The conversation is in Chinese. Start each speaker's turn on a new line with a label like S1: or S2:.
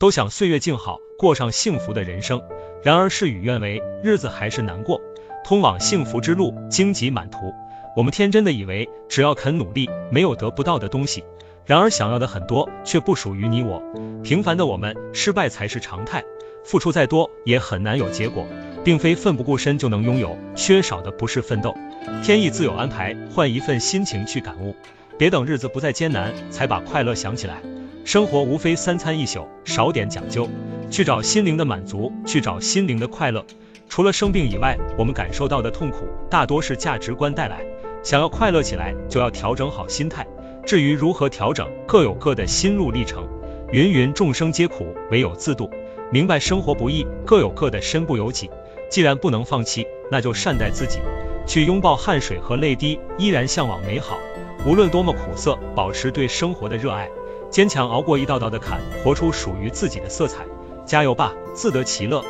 S1: 都想岁月静好，过上幸福的人生。然而事与愿违，日子还是难过。通往幸福之路荆棘满途，我们天真的以为只要肯努力，没有得不到的东西。然而想要的很多，却不属于你我。平凡的我们，失败才是常态。付出再多，也很难有结果。并非奋不顾身就能拥有，缺少的不是奋斗。天意自有安排，换一份心情去感悟。别等日子不再艰难，才把快乐想起来。生活无非三餐一宿，少点讲究，去找心灵的满足，去找心灵的快乐。除了生病以外，我们感受到的痛苦，大多是价值观带来。想要快乐起来，就要调整好心态。至于如何调整，各有各的心路历程。芸芸众生皆苦，唯有自渡。明白生活不易，各有各的身不由己。既然不能放弃，那就善待自己，去拥抱汗水和泪滴，依然向往美好。无论多么苦涩，保持对生活的热爱，坚强熬过一道道的坎，活出属于自己的色彩。加油吧，自得其乐。